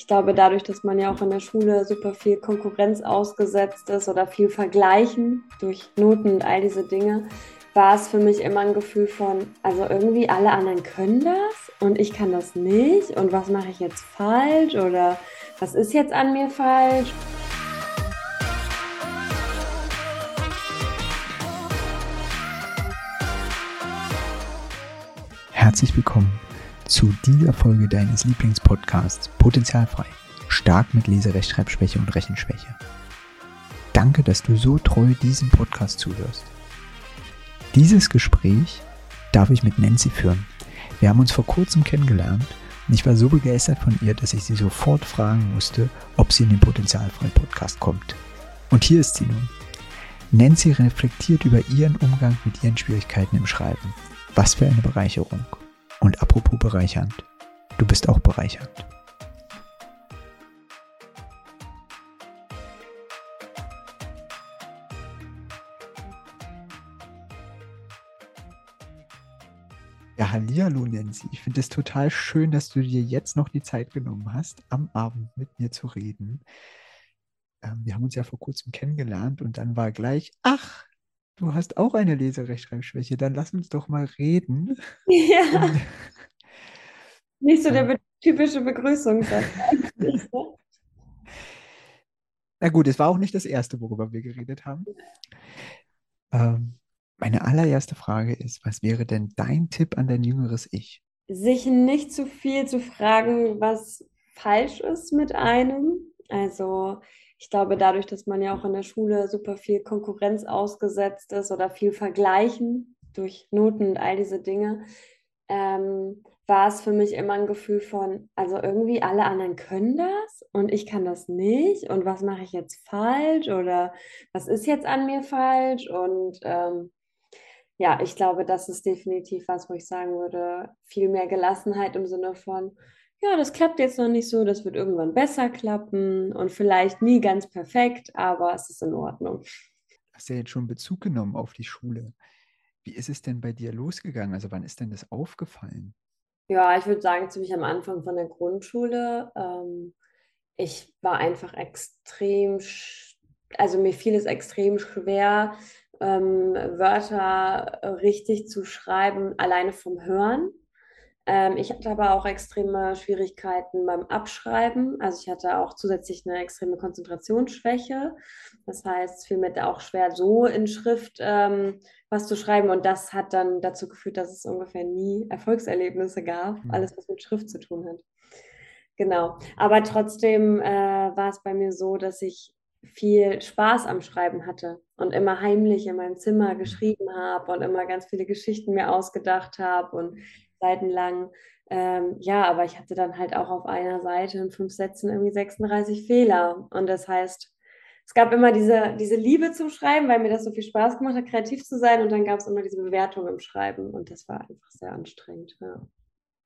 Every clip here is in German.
ich glaube, dadurch, dass man ja auch in der Schule super viel Konkurrenz ausgesetzt ist oder viel Vergleichen durch Noten und all diese Dinge, war es für mich immer ein Gefühl von, also irgendwie alle anderen können das und ich kann das nicht und was mache ich jetzt falsch oder was ist jetzt an mir falsch? Herzlich willkommen zu dieser Folge deines Lieblingspodcasts Potenzialfrei. Stark mit Leserechtschreibschwäche und Rechenschwäche. Danke, dass du so treu diesem Podcast zuhörst. Dieses Gespräch darf ich mit Nancy führen. Wir haben uns vor kurzem kennengelernt und ich war so begeistert von ihr, dass ich sie sofort fragen musste, ob sie in den Potenzialfrei Podcast kommt. Und hier ist sie nun. Nancy reflektiert über ihren Umgang mit ihren Schwierigkeiten im Schreiben. Was für eine Bereicherung. Und apropos bereichernd, du bist auch bereichernd. Ja, hallihallo Nancy. Ich finde es total schön, dass du dir jetzt noch die Zeit genommen hast, am Abend mit mir zu reden. Ähm, wir haben uns ja vor kurzem kennengelernt und dann war gleich, ach, du hast auch eine Leserechtschreibschwäche, dann lass uns doch mal reden. Ja. Und, Nicht so der be typische Begrüßungssatz. Na gut, es war auch nicht das erste, worüber wir geredet haben. Ähm, meine allererste Frage ist, was wäre denn dein Tipp an dein jüngeres Ich? Sich nicht zu viel zu fragen, was falsch ist mit einem. Also ich glaube, dadurch, dass man ja auch in der Schule super viel Konkurrenz ausgesetzt ist oder viel Vergleichen durch Noten und all diese Dinge, ähm, war es für mich immer ein Gefühl von, also irgendwie alle anderen können das und ich kann das nicht und was mache ich jetzt falsch oder was ist jetzt an mir falsch? Und ähm, ja, ich glaube, das ist definitiv was, wo ich sagen würde, viel mehr Gelassenheit im Sinne von, ja, das klappt jetzt noch nicht so, das wird irgendwann besser klappen und vielleicht nie ganz perfekt, aber es ist in Ordnung. Hast du ja jetzt schon Bezug genommen auf die Schule. Wie ist es denn bei dir losgegangen? Also wann ist denn das aufgefallen? Ja, ich würde sagen, ziemlich am Anfang von der Grundschule. Ähm, ich war einfach extrem, also mir fiel es extrem schwer, ähm, Wörter richtig zu schreiben, alleine vom Hören. Ähm, ich hatte aber auch extreme Schwierigkeiten beim Abschreiben. Also ich hatte auch zusätzlich eine extreme Konzentrationsschwäche. Das heißt, es fiel mir auch schwer, so in Schrift ähm, was zu schreiben. Und das hat dann dazu geführt, dass es ungefähr nie Erfolgserlebnisse gab. Mhm. Alles, was mit Schrift zu tun hat. Genau. Aber trotzdem äh, war es bei mir so, dass ich viel Spaß am Schreiben hatte und immer heimlich in meinem Zimmer mhm. geschrieben habe und immer ganz viele Geschichten mir ausgedacht habe und seitenlang. Ähm, ja, aber ich hatte dann halt auch auf einer Seite in fünf Sätzen irgendwie 36 Fehler. Und das heißt, es gab immer diese, diese Liebe zum Schreiben, weil mir das so viel Spaß gemacht hat, kreativ zu sein. Und dann gab es immer diese Bewertung im Schreiben. Und das war einfach sehr anstrengend. Ja.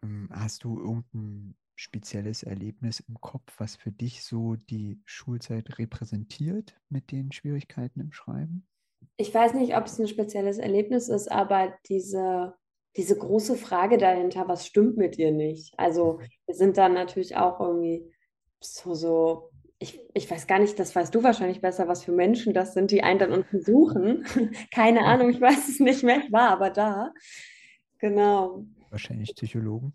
Ähm, hast du irgendein spezielles Erlebnis im Kopf, was für dich so die Schulzeit repräsentiert mit den Schwierigkeiten im Schreiben? Ich weiß nicht, ob es ein spezielles Erlebnis ist, aber diese diese große Frage dahinter, was stimmt mit dir nicht? Also mhm. wir sind dann natürlich auch irgendwie so, so ich, ich weiß gar nicht, das weißt du wahrscheinlich besser, was für Menschen das sind, die einen dann unten suchen. Keine Ahnung, ich weiß es nicht mehr, ich war aber da. Genau. Wahrscheinlich Psychologen.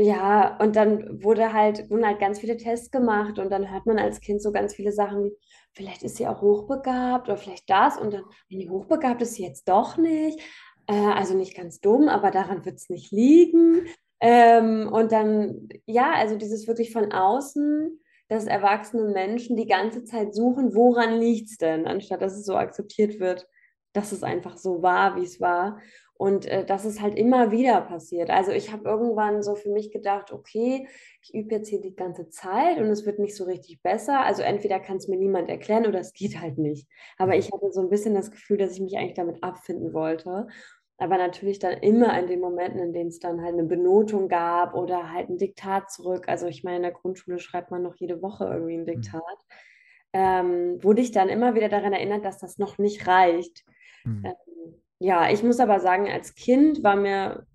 Ja, und dann wurde halt, wurden halt ganz viele Tests gemacht und dann hört man als Kind so ganz viele Sachen wie, vielleicht ist sie auch hochbegabt oder vielleicht das und dann, wenn die hochbegabt ist, sie jetzt doch nicht. Äh, also nicht ganz dumm, aber daran wird es nicht liegen. Ähm, und dann, ja, also dieses wirklich von außen, dass erwachsene Menschen die ganze Zeit suchen, woran liegt es denn, anstatt dass es so akzeptiert wird, dass es einfach so war, wie es war. Und äh, das ist halt immer wieder passiert. Also ich habe irgendwann so für mich gedacht, okay, ich übe jetzt hier die ganze Zeit und es wird nicht so richtig besser. Also entweder kann es mir niemand erklären oder es geht halt nicht. Aber ich hatte so ein bisschen das Gefühl, dass ich mich eigentlich damit abfinden wollte aber natürlich dann immer in den Momenten, in denen es dann halt eine Benotung gab oder halt ein Diktat zurück. Also ich meine, in der Grundschule schreibt man noch jede Woche irgendwie ein mhm. Diktat. Mhm. Ähm, wurde ich dann immer wieder daran erinnert, dass das noch nicht reicht. Mhm. Ähm, ja, ich muss aber sagen, als Kind war mir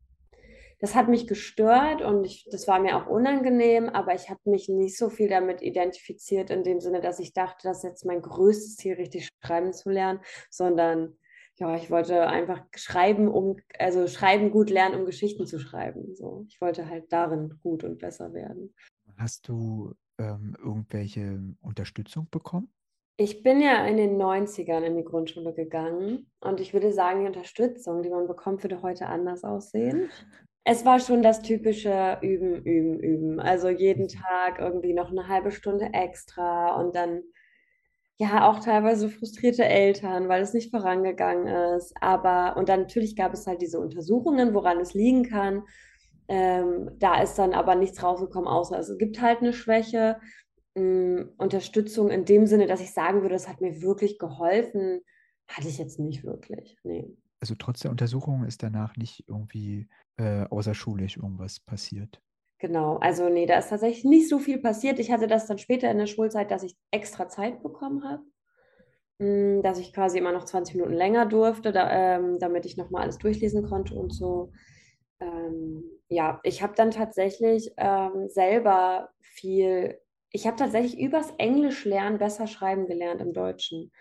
das hat mich gestört und ich, das war mir auch unangenehm, aber ich habe mich nicht so viel damit identifiziert, in dem Sinne, dass ich dachte, das ist jetzt mein größtes Ziel, richtig schreiben zu lernen, sondern ja, ich wollte einfach schreiben, um, also schreiben gut lernen, um Geschichten zu schreiben. So, ich wollte halt darin gut und besser werden. Hast du ähm, irgendwelche Unterstützung bekommen? Ich bin ja in den 90ern in die Grundschule gegangen und ich würde sagen, die Unterstützung, die man bekommt, würde heute anders aussehen. Es war schon das typische Üben, Üben, Üben. Also jeden Tag irgendwie noch eine halbe Stunde extra und dann ja auch teilweise frustrierte Eltern, weil es nicht vorangegangen ist. Aber und dann natürlich gab es halt diese Untersuchungen, woran es liegen kann. Ähm, da ist dann aber nichts rausgekommen, außer es gibt halt eine Schwäche. Ähm, Unterstützung in dem Sinne, dass ich sagen würde, es hat mir wirklich geholfen, hatte ich jetzt nicht wirklich. Nee. Also trotz der Untersuchung ist danach nicht irgendwie äh, außerschulisch irgendwas passiert. Genau, also nee, da ist tatsächlich nicht so viel passiert. Ich hatte das dann später in der Schulzeit, dass ich extra Zeit bekommen habe, mm, dass ich quasi immer noch 20 Minuten länger durfte, da, ähm, damit ich nochmal alles durchlesen konnte und so. Ähm, ja, ich habe dann tatsächlich ähm, selber viel, ich habe tatsächlich übers Englisch lernen besser schreiben gelernt im Deutschen.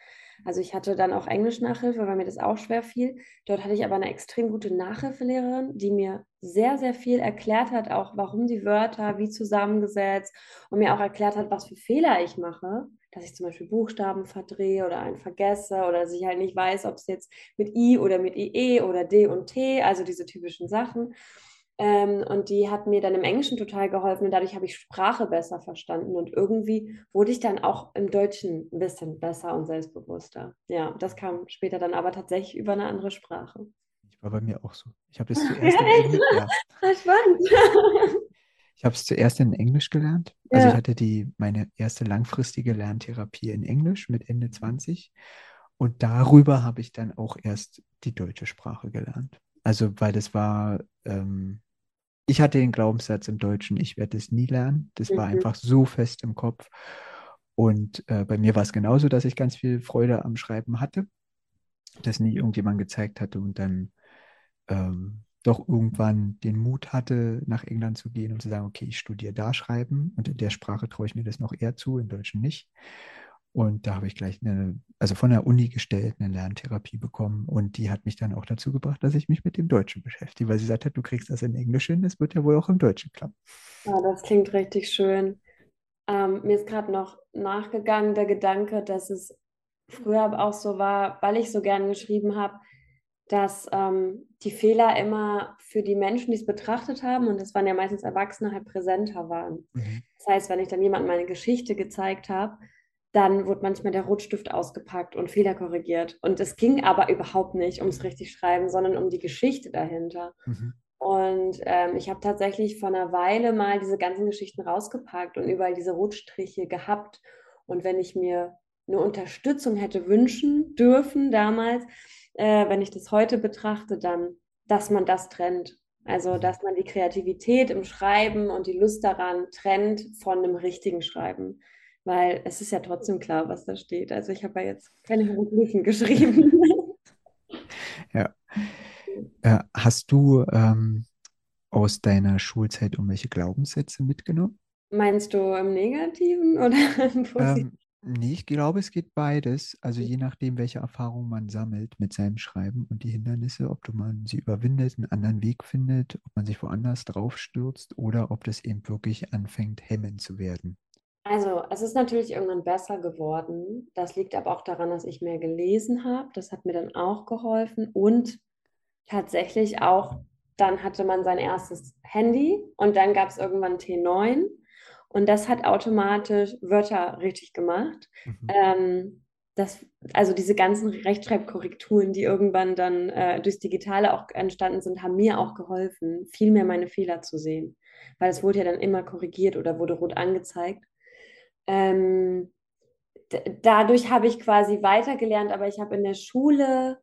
Also ich hatte dann auch Englisch-Nachhilfe, weil mir das auch schwer fiel. Dort hatte ich aber eine extrem gute Nachhilfelehrerin, die mir sehr, sehr viel erklärt hat, auch warum die Wörter, wie zusammengesetzt und mir auch erklärt hat, was für Fehler ich mache. Dass ich zum Beispiel Buchstaben verdrehe oder einen vergesse oder dass ich halt nicht weiß, ob es jetzt mit I oder mit IE oder D und T, also diese typischen Sachen. Ähm, und die hat mir dann im Englischen total geholfen und dadurch habe ich Sprache besser verstanden und irgendwie wurde ich dann auch im Deutschen ein bisschen besser und selbstbewusster. Ja, das kam später dann aber tatsächlich über eine andere Sprache. Ich war bei mir auch so. Ich habe es zuerst in Englisch. Ja. Spannend. Ich habe es zuerst in Englisch gelernt. Also ich hatte die meine erste langfristige Lerntherapie in Englisch mit Ende 20 und darüber habe ich dann auch erst die deutsche Sprache gelernt. Also, weil das war, ähm, ich hatte den Glaubenssatz im Deutschen, ich werde es nie lernen. Das war Mhm. einfach so fest im Kopf. Und äh, bei mir war es genauso, dass ich ganz viel Freude am Schreiben hatte, das nie irgendjemand gezeigt hatte und dann ähm, doch irgendwann den Mut hatte, nach England zu gehen und zu sagen, okay, ich studiere da Schreiben und in der Sprache traue ich mir das noch eher zu, im Deutschen nicht. Und da habe ich gleich eine, also von der Uni gestellt, eine Lerntherapie bekommen. Und die hat mich dann auch dazu gebracht, dass ich mich mit dem Deutschen beschäftige, weil sie gesagt hat, du kriegst das in Englisch hin, das wird ja wohl auch im Deutschen klappen. Ja, das klingt richtig schön. Ähm, mir ist gerade noch nachgegangen der Gedanke, dass es früher auch so war, weil ich so gern geschrieben habe, dass ähm, die Fehler immer für die Menschen, die es betrachtet haben, und das waren ja meistens Erwachsene, halt präsenter waren. Mhm. Das heißt, wenn ich dann jemandem meine Geschichte gezeigt habe, dann wurde manchmal der Rotstift ausgepackt und Fehler korrigiert. Und es ging aber überhaupt nicht ums richtig Schreiben, sondern um die Geschichte dahinter. Mhm. Und ähm, ich habe tatsächlich vor einer Weile mal diese ganzen Geschichten rausgepackt und überall diese Rotstriche gehabt. Und wenn ich mir eine Unterstützung hätte wünschen dürfen damals, äh, wenn ich das heute betrachte, dann, dass man das trennt. Also, dass man die Kreativität im Schreiben und die Lust daran trennt von einem richtigen Schreiben. Weil es ist ja trotzdem klar, was da steht. Also ich habe ja jetzt keine Hieroglyphen geschrieben. Ja. Äh, hast du ähm, aus deiner Schulzeit irgendwelche Glaubenssätze mitgenommen? Meinst du im Negativen oder im Positiven? Ähm, nee, ich glaube, es geht beides. Also je nachdem, welche Erfahrungen man sammelt mit seinem Schreiben und die Hindernisse, ob du man sie überwindet, einen anderen Weg findet, ob man sich woanders drauf stürzt oder ob das eben wirklich anfängt, hemmend zu werden. Also, es ist natürlich irgendwann besser geworden. Das liegt aber auch daran, dass ich mehr gelesen habe. Das hat mir dann auch geholfen. Und tatsächlich auch, dann hatte man sein erstes Handy und dann gab es irgendwann T9 und das hat automatisch Wörter richtig gemacht. Mhm. Ähm, das, also diese ganzen Rechtschreibkorrekturen, die irgendwann dann äh, durchs Digitale auch entstanden sind, haben mir auch geholfen, viel mehr meine Fehler zu sehen. Weil es wurde ja dann immer korrigiert oder wurde rot angezeigt. Ähm, dadurch habe ich quasi weitergelernt, aber ich habe in der Schule,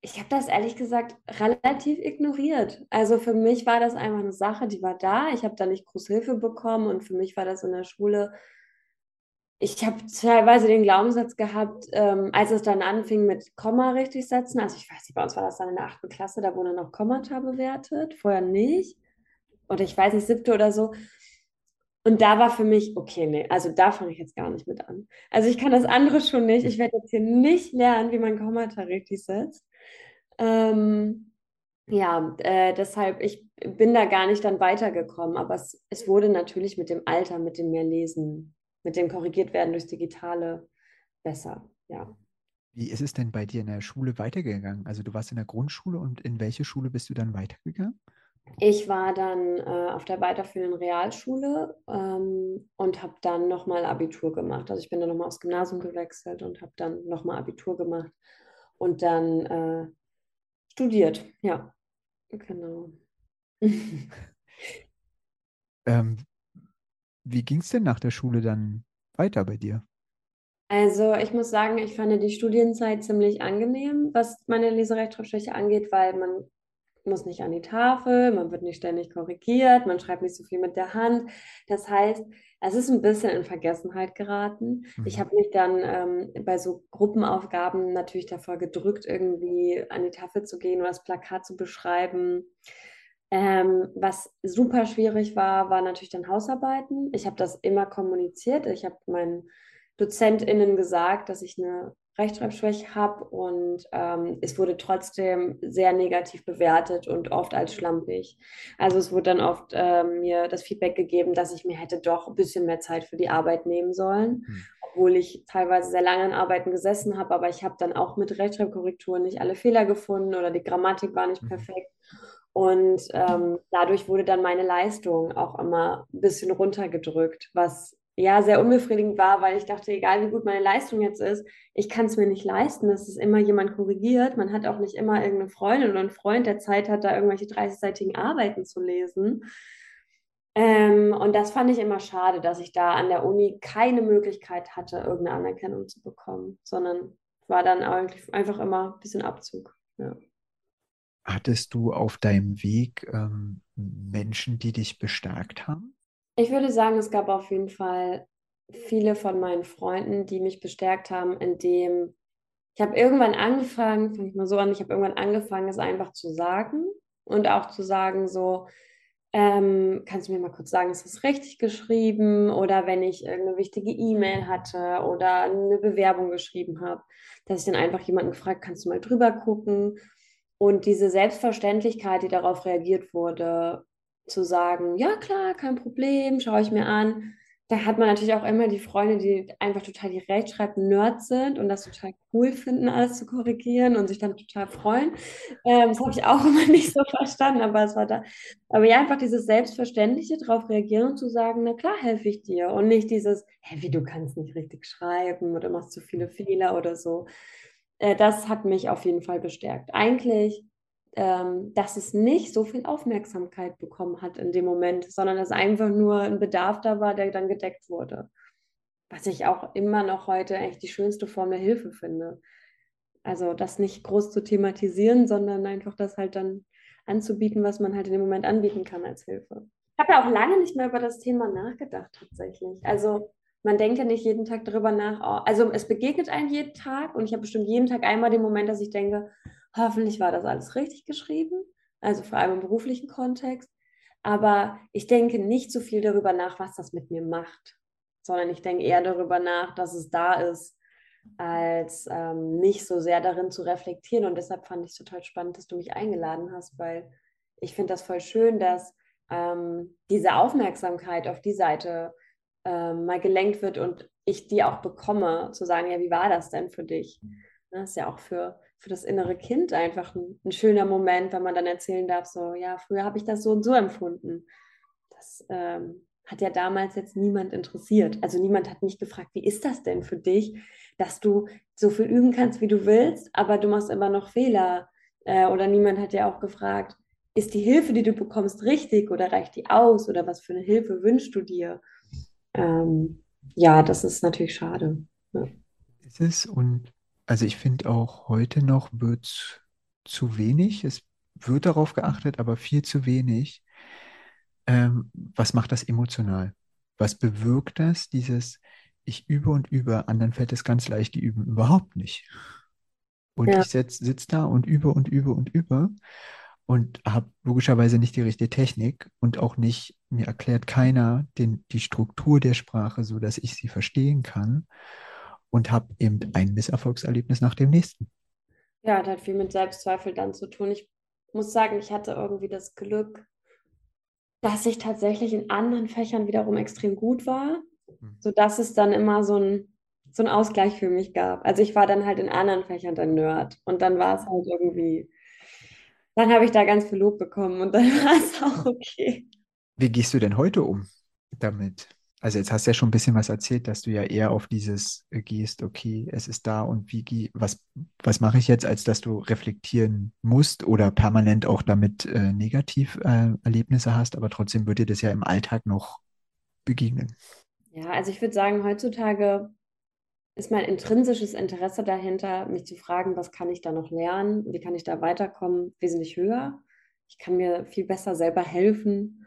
ich habe das ehrlich gesagt relativ ignoriert. Also für mich war das einfach eine Sache, die war da. Ich habe da nicht groß Hilfe bekommen und für mich war das in der Schule. Ich habe teilweise den Glaubenssatz gehabt, ähm, als es dann anfing mit Komma richtig setzen. Also ich weiß nicht, bei uns war das dann in der achten Klasse, da wurde noch Kommata bewertet, vorher nicht. oder ich weiß nicht, siebte oder so. Und da war für mich, okay, nee, also da fange ich jetzt gar nicht mit an. Also ich kann das andere schon nicht. Ich werde jetzt hier nicht lernen, wie man Kommata richtig setzt. Ähm, ja, äh, deshalb, ich bin da gar nicht dann weitergekommen. Aber es, es wurde natürlich mit dem Alter, mit dem mehr Lesen, mit dem korrigiert werden durchs Digitale besser, ja. Wie ist es denn bei dir in der Schule weitergegangen? Also du warst in der Grundschule und in welche Schule bist du dann weitergegangen? Ich war dann äh, auf der weiterführenden Realschule ähm, und habe dann nochmal Abitur gemacht. Also ich bin dann nochmal aufs Gymnasium gewechselt und habe dann nochmal Abitur gemacht und dann äh, studiert. Ja, genau. ähm, wie ging es denn nach der Schule dann weiter bei dir? Also ich muss sagen, ich fand die Studienzeit ziemlich angenehm, was meine Leserechtschreibschwäche angeht, weil man muss nicht an die Tafel, man wird nicht ständig korrigiert, man schreibt nicht so viel mit der Hand. Das heißt, es ist ein bisschen in Vergessenheit geraten. Mhm. Ich habe mich dann ähm, bei so Gruppenaufgaben natürlich davor gedrückt, irgendwie an die Tafel zu gehen oder das Plakat zu beschreiben. Ähm, was super schwierig war, war natürlich dann Hausarbeiten. Ich habe das immer kommuniziert. Ich habe meinen DozentInnen gesagt, dass ich eine Rechtschreibschwäche habe und ähm, es wurde trotzdem sehr negativ bewertet und oft als schlampig. Also es wurde dann oft ähm, mir das Feedback gegeben, dass ich mir hätte doch ein bisschen mehr Zeit für die Arbeit nehmen sollen, mhm. obwohl ich teilweise sehr lange an Arbeiten gesessen habe, aber ich habe dann auch mit Rechtschreibkorrekturen nicht alle Fehler gefunden oder die Grammatik war nicht mhm. perfekt. Und ähm, dadurch wurde dann meine Leistung auch immer ein bisschen runtergedrückt, was ja sehr unbefriedigend war, weil ich dachte, egal wie gut meine Leistung jetzt ist, ich kann es mir nicht leisten, dass es immer jemand korrigiert. Man hat auch nicht immer irgendeine Freundin oder einen Freund, der Zeit hat, da irgendwelche 30-seitigen Arbeiten zu lesen. Ähm, und das fand ich immer schade, dass ich da an der Uni keine Möglichkeit hatte, irgendeine Anerkennung zu bekommen, sondern war dann eigentlich einfach immer ein bisschen Abzug. Ja. Hattest du auf deinem Weg ähm, Menschen, die dich bestärkt haben? Ich würde sagen, es gab auf jeden Fall viele von meinen Freunden, die mich bestärkt haben, indem ich habe irgendwann angefangen, fange ich mal so an, ich habe irgendwann angefangen, es einfach zu sagen und auch zu sagen, so, ähm, kannst du mir mal kurz sagen, ist das richtig geschrieben? Oder wenn ich irgendeine wichtige E-Mail hatte oder eine Bewerbung geschrieben habe, dass ich dann einfach jemanden gefragt, kannst du mal drüber gucken? Und diese Selbstverständlichkeit, die darauf reagiert wurde, zu sagen, ja klar, kein Problem, schaue ich mir an. Da hat man natürlich auch immer die Freunde, die einfach total die Rechtschreib-Nerds sind und das total cool finden, alles zu korrigieren und sich dann total freuen. Ähm, das habe ich auch immer nicht so verstanden, aber es war da. Aber ja, einfach dieses Selbstverständliche darauf reagieren und zu sagen, na klar, helfe ich dir. Und nicht dieses, hä, wie du kannst nicht richtig schreiben oder machst zu viele Fehler oder so. Äh, das hat mich auf jeden Fall bestärkt. Eigentlich ähm, dass es nicht so viel Aufmerksamkeit bekommen hat in dem Moment, sondern dass einfach nur ein Bedarf da war, der dann gedeckt wurde. Was ich auch immer noch heute echt die schönste Form der Hilfe finde. Also das nicht groß zu thematisieren, sondern einfach das halt dann anzubieten, was man halt in dem Moment anbieten kann als Hilfe. Ich habe ja auch lange nicht mehr über das Thema nachgedacht tatsächlich. Also man denkt ja nicht jeden Tag darüber nach. Oh, also es begegnet einem jeden Tag und ich habe bestimmt jeden Tag einmal den Moment, dass ich denke, Hoffentlich war das alles richtig geschrieben, also vor allem im beruflichen Kontext. Aber ich denke nicht so viel darüber nach, was das mit mir macht, sondern ich denke eher darüber nach, dass es da ist, als ähm, nicht so sehr darin zu reflektieren. Und deshalb fand ich es total spannend, dass du mich eingeladen hast, weil ich finde das voll schön, dass ähm, diese Aufmerksamkeit auf die Seite ähm, mal gelenkt wird und ich die auch bekomme, zu sagen, ja, wie war das denn für dich? Das ist ja auch für für das innere Kind einfach ein, ein, schöner Moment, wenn man dann erzählen darf, so, ja, früher habe ich das so und so empfunden. Das ähm, hat ja damals jetzt niemand interessiert. Also niemand hat mich gefragt, wie ist das denn für dich, dass du so viel üben kannst, wie du willst, aber du machst immer noch Fehler. Äh, oder niemand hat ja auch gefragt, ist die Hilfe, die du bekommst, richtig oder reicht die aus oder was für eine Hilfe wünschst du dir? Ähm, ja, das ist natürlich schade. Ja. Ist es und also ich finde auch heute noch wird zu wenig, es wird darauf geachtet, aber viel zu wenig. Ähm, was macht das emotional? Was bewirkt das, dieses ich übe und übe, anderen fällt es ganz leicht, die üben überhaupt nicht. Und ja. ich sitze da und übe und übe und übe. und habe logischerweise nicht die richtige Technik und auch nicht, mir erklärt keiner den, die Struktur der Sprache, so dass ich sie verstehen kann und habe eben ein Misserfolgserlebnis nach dem nächsten. Ja, das hat viel mit Selbstzweifel dann zu tun. Ich muss sagen, ich hatte irgendwie das Glück, dass ich tatsächlich in anderen Fächern wiederum extrem gut war, mhm. sodass es dann immer so ein, so einen Ausgleich für mich gab. Also ich war dann halt in anderen Fächern der Nerd und dann war es halt irgendwie, dann habe ich da ganz viel Lob bekommen und dann war es auch okay. Wie gehst du denn heute um damit? Also jetzt hast du ja schon ein bisschen was erzählt, dass du ja eher auf dieses äh, gehst, okay, es ist da und wie was, was mache ich jetzt, als dass du reflektieren musst oder permanent auch damit äh, negativ äh, Erlebnisse hast, aber trotzdem würde dir das ja im Alltag noch begegnen. Ja, also ich würde sagen, heutzutage ist mein intrinsisches Interesse dahinter, mich zu fragen, was kann ich da noch lernen, wie kann ich da weiterkommen, wesentlich höher. Ich kann mir viel besser selber helfen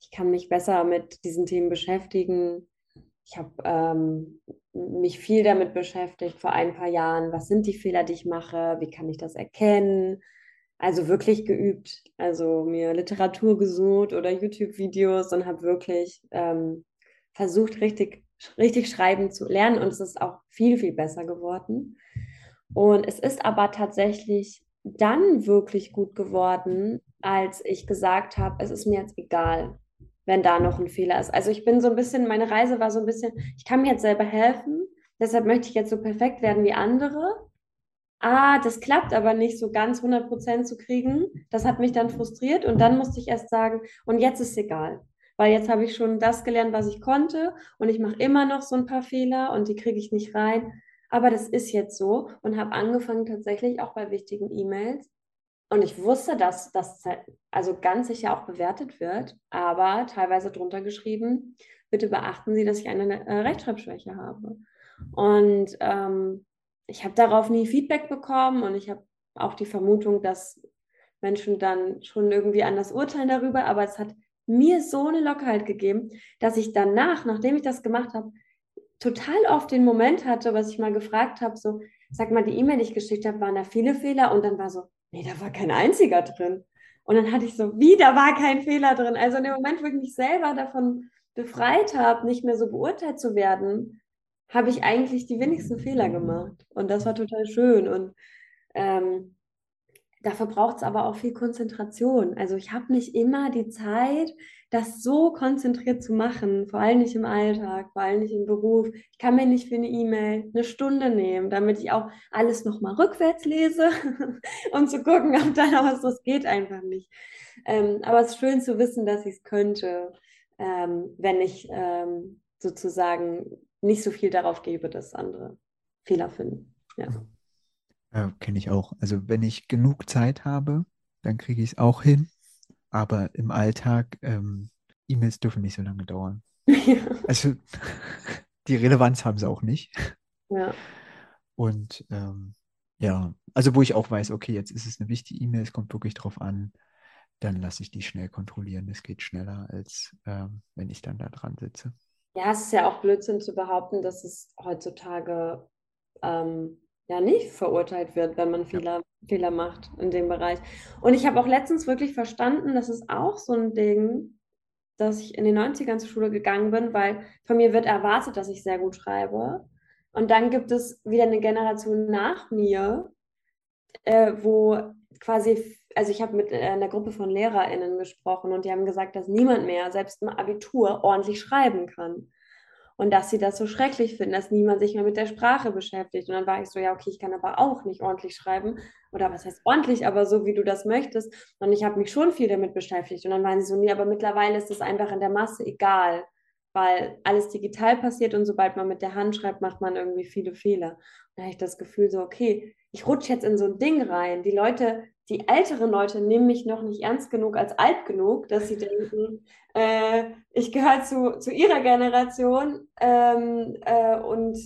ich kann mich besser mit diesen Themen beschäftigen. Ich habe ähm, mich viel damit beschäftigt vor ein paar Jahren. Was sind die Fehler, die ich mache? Wie kann ich das erkennen? Also wirklich geübt. Also mir Literatur gesucht oder YouTube-Videos und habe wirklich ähm, versucht, richtig, richtig schreiben zu lernen. Und es ist auch viel, viel besser geworden. Und es ist aber tatsächlich dann wirklich gut geworden, als ich gesagt habe, es ist mir jetzt egal, wenn da noch ein Fehler ist. Also ich bin so ein bisschen, meine Reise war so ein bisschen, ich kann mir jetzt selber helfen, deshalb möchte ich jetzt so perfekt werden wie andere. Ah, das klappt aber nicht so ganz 100 Prozent zu kriegen. Das hat mich dann frustriert und dann musste ich erst sagen, und jetzt ist egal. Weil jetzt habe ich schon das gelernt, was ich konnte und ich mache immer noch so ein paar Fehler und die kriege ich nicht rein. Aber das ist jetzt so und habe angefangen tatsächlich auch bei wichtigen E-Mails und ich wusste, dass das also ganz sicher auch bewertet wird, aber teilweise drunter geschrieben, bitte beachten Sie, dass ich eine äh, Rechtschreibschwäche habe. Und ähm, ich habe darauf nie Feedback bekommen und ich habe auch die Vermutung, dass Menschen dann schon irgendwie anders urteilen darüber, aber es hat mir so eine Lockerheit gegeben, dass ich danach, nachdem ich das gemacht habe, total oft den Moment hatte, was ich mal gefragt habe, so, sag mal, die E-Mail, die ich geschickt habe, waren da viele Fehler und dann war so, nee, da war kein einziger drin. Und dann hatte ich so, wie, da war kein Fehler drin. Also in dem Moment, wo ich mich selber davon befreit habe, nicht mehr so beurteilt zu werden, habe ich eigentlich die wenigsten Fehler gemacht. Und das war total schön. Und ähm, dafür braucht es aber auch viel Konzentration. Also ich habe nicht immer die Zeit, das so konzentriert zu machen, vor allem nicht im Alltag, vor allem nicht im Beruf. Ich kann mir nicht für eine E-Mail eine Stunde nehmen, damit ich auch alles nochmal rückwärts lese und zu gucken, ob da noch was, das geht einfach nicht. Ähm, aber es ist schön zu wissen, dass ich es könnte, ähm, wenn ich ähm, sozusagen nicht so viel darauf gebe, dass andere Fehler finden. Ja. ja Kenne ich auch. Also wenn ich genug Zeit habe, dann kriege ich es auch hin aber im Alltag, ähm, E-Mails dürfen nicht so lange dauern. Ja. Also die Relevanz haben sie auch nicht. Ja. Und ähm, ja, also wo ich auch weiß, okay, jetzt ist es eine wichtige E-Mail, es kommt wirklich drauf an, dann lasse ich die schnell kontrollieren. Das geht schneller, als ähm, wenn ich dann da dran sitze. Ja, es ist ja auch Blödsinn zu behaupten, dass es heutzutage ähm, ja nicht verurteilt wird, wenn man Fehler, ja. Fehler macht in dem Bereich. Und ich habe auch letztens wirklich verstanden, das ist auch so ein Ding, dass ich in den 90ern zur Schule gegangen bin, weil von mir wird erwartet, dass ich sehr gut schreibe. Und dann gibt es wieder eine Generation nach mir, äh, wo quasi, also ich habe mit äh, einer Gruppe von LehrerInnen gesprochen und die haben gesagt, dass niemand mehr, selbst im Abitur, ordentlich schreiben kann und dass sie das so schrecklich finden, dass niemand sich mehr mit der Sprache beschäftigt. Und dann war ich so, ja, okay, ich kann aber auch nicht ordentlich schreiben. Oder was heißt ordentlich, aber so, wie du das möchtest. Und ich habe mich schon viel damit beschäftigt. Und dann waren sie so, nee, aber mittlerweile ist es einfach in der Masse egal, weil alles digital passiert und sobald man mit der Hand schreibt, macht man irgendwie viele Fehler. Und da habe ich das Gefühl so, okay, ich rutsche jetzt in so ein Ding rein. Die Leute die älteren Leute nehmen mich noch nicht ernst genug als alt genug, dass sie denken, äh, ich gehöre zu, zu ihrer Generation ähm, äh, und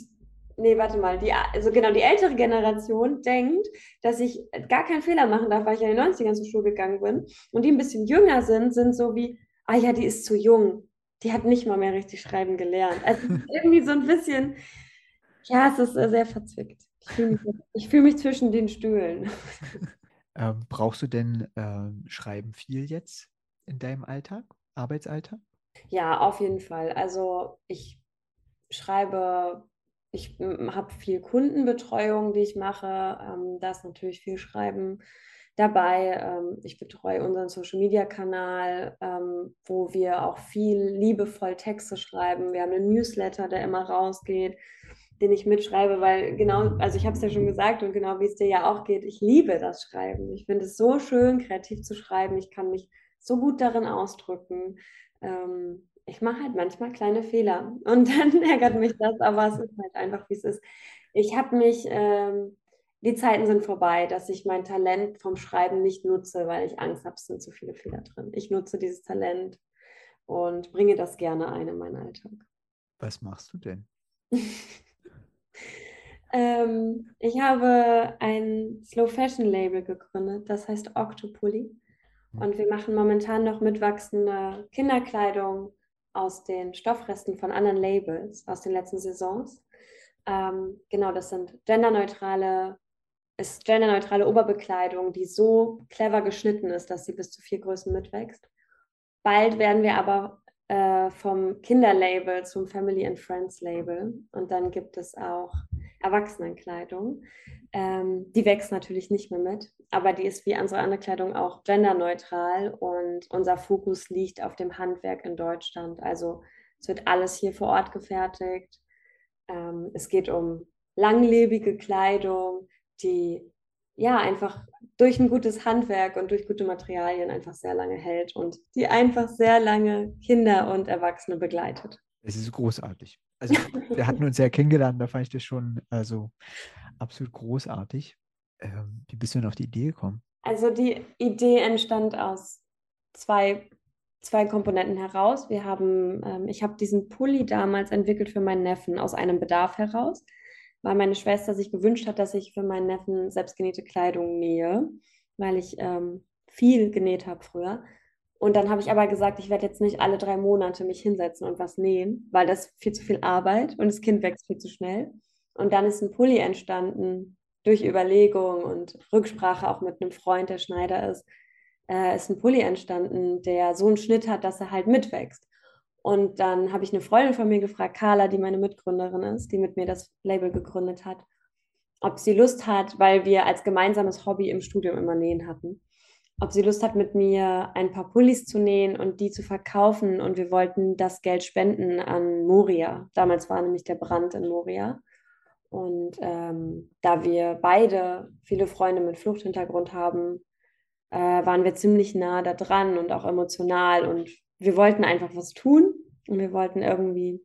nee, warte mal, die, also genau, die ältere Generation denkt, dass ich gar keinen Fehler machen darf, weil ich in den 90ern zur Schule gegangen bin. Und die ein bisschen jünger sind, sind so wie, ah ja, die ist zu jung. Die hat nicht mal mehr richtig schreiben gelernt. Also irgendwie so ein bisschen, ja, es ist sehr verzwickt. Ich fühle mich, fühl mich zwischen den Stühlen. Ähm, brauchst du denn ähm, Schreiben viel jetzt in deinem Alltag, Arbeitsalltag? Ja, auf jeden Fall. Also ich schreibe, ich habe viel Kundenbetreuung, die ich mache. Ähm, da ist natürlich viel Schreiben dabei. Ähm, ich betreue unseren Social-Media-Kanal, ähm, wo wir auch viel liebevoll Texte schreiben. Wir haben einen Newsletter, der immer rausgeht, den ich mitschreibe, weil genau, also ich habe es ja schon gesagt und genau wie es dir ja auch geht, ich liebe das Schreiben. Ich finde es so schön, kreativ zu schreiben. Ich kann mich so gut darin ausdrücken. Ähm, ich mache halt manchmal kleine Fehler und dann ärgert mich das, aber es ist halt einfach, wie es ist. Ich habe mich, ähm, die Zeiten sind vorbei, dass ich mein Talent vom Schreiben nicht nutze, weil ich Angst habe, es sind zu viele Fehler drin. Ich nutze dieses Talent und bringe das gerne ein in meinen Alltag. Was machst du denn? ähm, ich habe ein Slow Fashion Label gegründet, das heißt Octopulli. Hm. Und wir machen momentan noch mitwachsende Kinderkleidung aus den Stoffresten von anderen Labels aus den letzten Saisons. Ähm, genau, das sind genderneutrale, ist genderneutrale Oberbekleidung, die so clever geschnitten ist, dass sie bis zu vier Größen mitwächst. Bald werden wir aber äh, vom Kinderlabel zum Family and Friends Label und dann gibt es auch Erwachsenenkleidung. Ähm, die wächst natürlich nicht mehr mit, aber die ist wie unsere andere Kleidung auch genderneutral und unser Fokus liegt auf dem Handwerk in Deutschland. Also es wird alles hier vor Ort gefertigt. Ähm, es geht um langlebige Kleidung, die ja einfach durch ein gutes Handwerk und durch gute Materialien einfach sehr lange hält und die einfach sehr lange Kinder und Erwachsene begleitet. Es ist großartig. Also wir hatten uns ja kennengelernt, da fand ich das schon also absolut großartig. Ähm, wie bist du denn auf die Idee gekommen? Also die Idee entstand aus zwei, zwei Komponenten heraus. Wir haben, ähm, ich habe diesen Pulli damals entwickelt für meinen Neffen aus einem Bedarf heraus, weil meine Schwester sich gewünscht hat, dass ich für meinen Neffen selbstgenähte Kleidung nähe, weil ich ähm, viel genäht habe früher. Und dann habe ich aber gesagt, ich werde jetzt nicht alle drei Monate mich hinsetzen und was nähen, weil das viel zu viel Arbeit und das Kind wächst viel zu schnell. Und dann ist ein Pulli entstanden durch Überlegung und Rücksprache auch mit einem Freund, der Schneider ist, äh, ist ein Pulli entstanden, der so einen Schnitt hat, dass er halt mitwächst. Und dann habe ich eine Freundin von mir gefragt, Carla, die meine Mitgründerin ist, die mit mir das Label gegründet hat, ob sie Lust hat, weil wir als gemeinsames Hobby im Studium immer nähen hatten, ob sie Lust hat, mit mir ein paar Pullis zu nähen und die zu verkaufen. Und wir wollten das Geld spenden an Moria. Damals war nämlich der Brand in Moria. Und ähm, da wir beide viele Freunde mit Fluchthintergrund haben, äh, waren wir ziemlich nah da dran und auch emotional. Und wir wollten einfach was tun und wir wollten irgendwie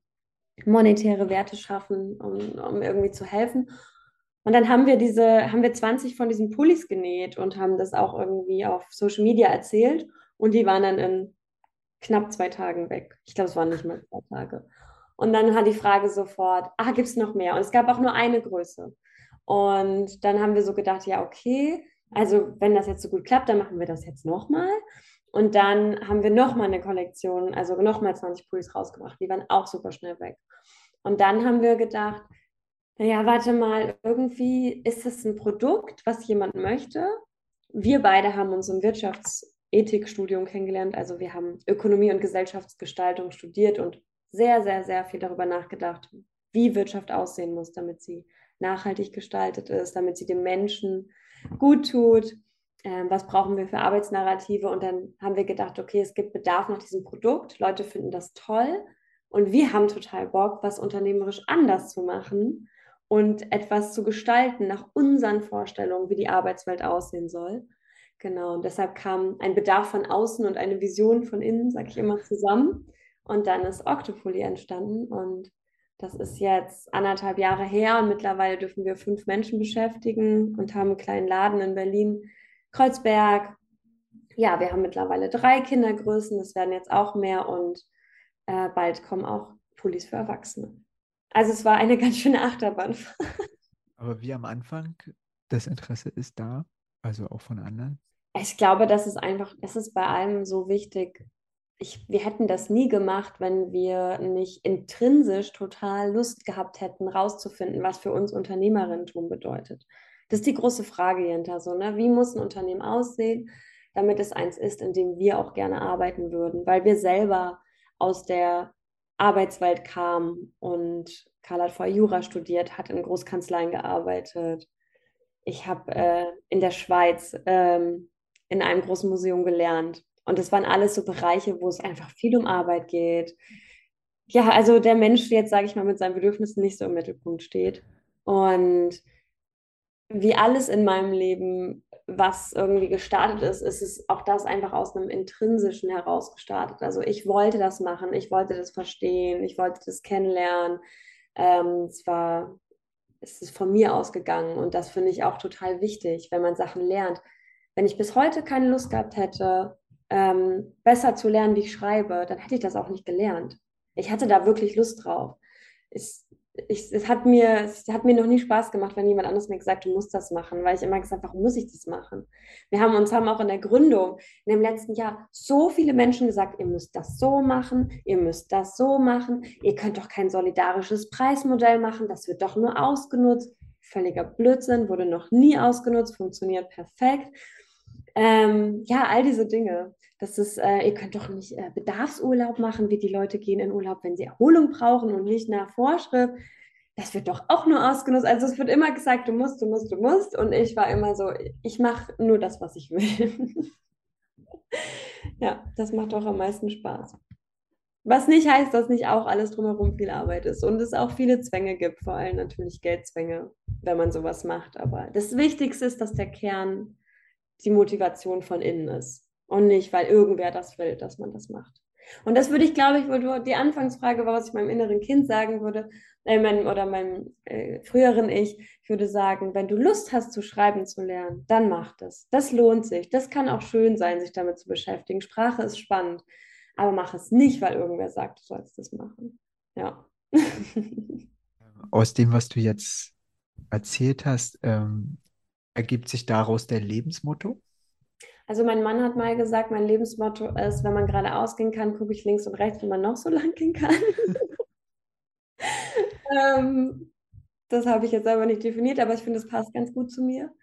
monetäre Werte schaffen, um, um irgendwie zu helfen. Und dann haben wir diese, haben wir 20 von diesen Pullis genäht und haben das auch irgendwie auf Social Media erzählt. Und die waren dann in knapp zwei Tagen weg. Ich glaube, es waren nicht mal zwei Tage. Und dann hat die Frage sofort, ah, gibt es noch mehr? Und es gab auch nur eine Größe. Und dann haben wir so gedacht, ja, okay, also wenn das jetzt so gut klappt, dann machen wir das jetzt nochmal. Und dann haben wir nochmal eine Kollektion, also nochmal 20 Pullis rausgebracht. Die waren auch super schnell weg. Und dann haben wir gedacht, naja, warte mal, irgendwie ist das ein Produkt, was jemand möchte. Wir beide haben uns im Wirtschaftsethikstudium kennengelernt. Also wir haben Ökonomie und Gesellschaftsgestaltung studiert und sehr, sehr, sehr viel darüber nachgedacht, wie Wirtschaft aussehen muss, damit sie nachhaltig gestaltet ist, damit sie dem Menschen gut tut. Ähm, was brauchen wir für Arbeitsnarrative? Und dann haben wir gedacht, okay, es gibt Bedarf nach diesem Produkt. Leute finden das toll. Und wir haben total Bock, was unternehmerisch anders zu machen und etwas zu gestalten nach unseren Vorstellungen, wie die Arbeitswelt aussehen soll. Genau, und deshalb kam ein Bedarf von außen und eine Vision von innen, sage ich immer, zusammen. Und dann ist Octopoly entstanden und das ist jetzt anderthalb Jahre her und mittlerweile dürfen wir fünf Menschen beschäftigen und haben einen kleinen Laden in Berlin, Kreuzberg. Ja, wir haben mittlerweile drei Kindergrößen, das werden jetzt auch mehr und äh, bald kommen auch Pullis für Erwachsene. Also es war eine ganz schöne Achterbahn. Aber wie am Anfang, das Interesse ist da, also auch von anderen? Ich glaube, das ist einfach, es ist bei allem so wichtig, ich, wir hätten das nie gemacht, wenn wir nicht intrinsisch total Lust gehabt hätten, rauszufinden, was für uns Unternehmerinnentum bedeutet. Das ist die große Frage hinter so, ne? Wie muss ein Unternehmen aussehen, damit es eins ist, in dem wir auch gerne arbeiten würden, weil wir selber aus der Arbeitswelt kamen und Karl hat vorher Jura studiert, hat in Großkanzleien gearbeitet. Ich habe äh, in der Schweiz ähm, in einem großen Museum gelernt. Und das waren alles so Bereiche, wo es einfach viel um Arbeit geht. Ja, also der Mensch jetzt, sage ich mal, mit seinen Bedürfnissen nicht so im Mittelpunkt steht. Und wie alles in meinem Leben, was irgendwie gestartet ist, ist es auch das einfach aus einem intrinsischen heraus gestartet. Also ich wollte das machen, ich wollte das verstehen, ich wollte das kennenlernen. Ähm, es war, es ist von mir ausgegangen und das finde ich auch total wichtig, wenn man Sachen lernt. Wenn ich bis heute keine Lust gehabt hätte, ähm, besser zu lernen, wie ich schreibe, dann hätte ich das auch nicht gelernt. Ich hatte da wirklich Lust drauf. Es, ich, es, hat mir, es hat mir noch nie Spaß gemacht, wenn jemand anderes mir gesagt, du musst das machen, weil ich immer gesagt, warum muss ich das machen? Wir haben uns haben auch in der Gründung in dem letzten Jahr so viele Menschen gesagt, ihr müsst das so machen, ihr müsst das so machen, ihr könnt doch kein solidarisches Preismodell machen, das wird doch nur ausgenutzt. Völliger Blödsinn, wurde noch nie ausgenutzt, funktioniert perfekt. Ähm, ja, all diese Dinge. Das ist, äh, ihr könnt doch nicht äh, Bedarfsurlaub machen, wie die Leute gehen in Urlaub, wenn sie Erholung brauchen und nicht nach Vorschrift. Das wird doch auch nur ausgenutzt. Also es wird immer gesagt, du musst, du musst, du musst. Und ich war immer so, ich mache nur das, was ich will. ja, das macht doch am meisten Spaß. Was nicht heißt, dass nicht auch alles drumherum viel Arbeit ist und es auch viele Zwänge gibt, vor allem natürlich Geldzwänge, wenn man sowas macht. Aber das Wichtigste ist, dass der Kern die Motivation von innen ist und nicht, weil irgendwer das will, dass man das macht. Und das würde ich, glaube ich, wo die Anfangsfrage war, was ich meinem inneren Kind sagen würde, äh, mein, oder meinem äh, früheren Ich, ich würde sagen, wenn du Lust hast zu schreiben zu lernen, dann mach das. Das lohnt sich. Das kann auch schön sein, sich damit zu beschäftigen. Sprache ist spannend, aber mach es nicht, weil irgendwer sagt, du sollst das machen. Ja. Aus dem, was du jetzt erzählt hast, ähm, Ergibt sich daraus der Lebensmotto? Also mein Mann hat mal gesagt, mein Lebensmotto ist, wenn man geradeaus gehen kann, gucke ich links und rechts, wenn man noch so lang gehen kann. ähm, das habe ich jetzt selber nicht definiert, aber ich finde, es passt ganz gut zu mir.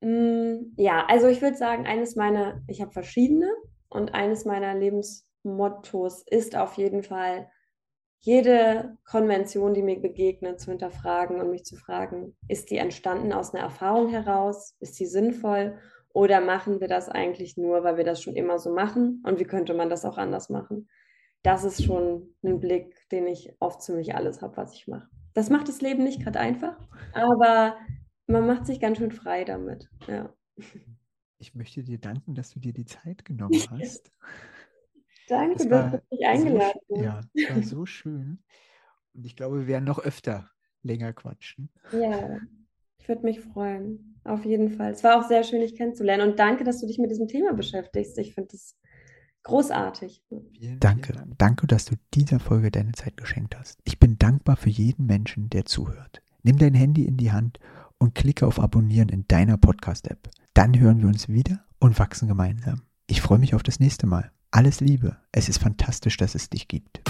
Mm, ja, also ich würde sagen, eines meiner, ich habe verschiedene und eines meiner Lebensmottos ist auf jeden Fall, jede Konvention, die mir begegnet, zu hinterfragen und mich zu fragen, ist die entstanden aus einer Erfahrung heraus? Ist sie sinnvoll? Oder machen wir das eigentlich nur, weil wir das schon immer so machen? Und wie könnte man das auch anders machen? Das ist schon ein Blick, den ich auf ziemlich alles habe, was ich mache. Das macht das Leben nicht gerade einfach, aber man macht sich ganz schön frei damit. Ja. Ich möchte dir danken, dass du dir die Zeit genommen hast. Danke, dass du mich eingeladen so, hast. Ja, es war so schön. Und ich glaube, wir werden noch öfter länger quatschen. Ja, ich würde mich freuen. Auf jeden Fall. Es war auch sehr schön, dich kennenzulernen. Und danke, dass du dich mit diesem Thema beschäftigst. Ich finde es großartig. Vielen, danke. Vielen Dank. Danke, dass du dieser Folge deine Zeit geschenkt hast. Ich bin dankbar für jeden Menschen, der zuhört. Nimm dein Handy in die Hand und klicke auf Abonnieren in deiner Podcast-App. Dann hören wir uns wieder und wachsen gemeinsam. Ich freue mich auf das nächste Mal. Alles Liebe. Es ist fantastisch, dass es dich gibt.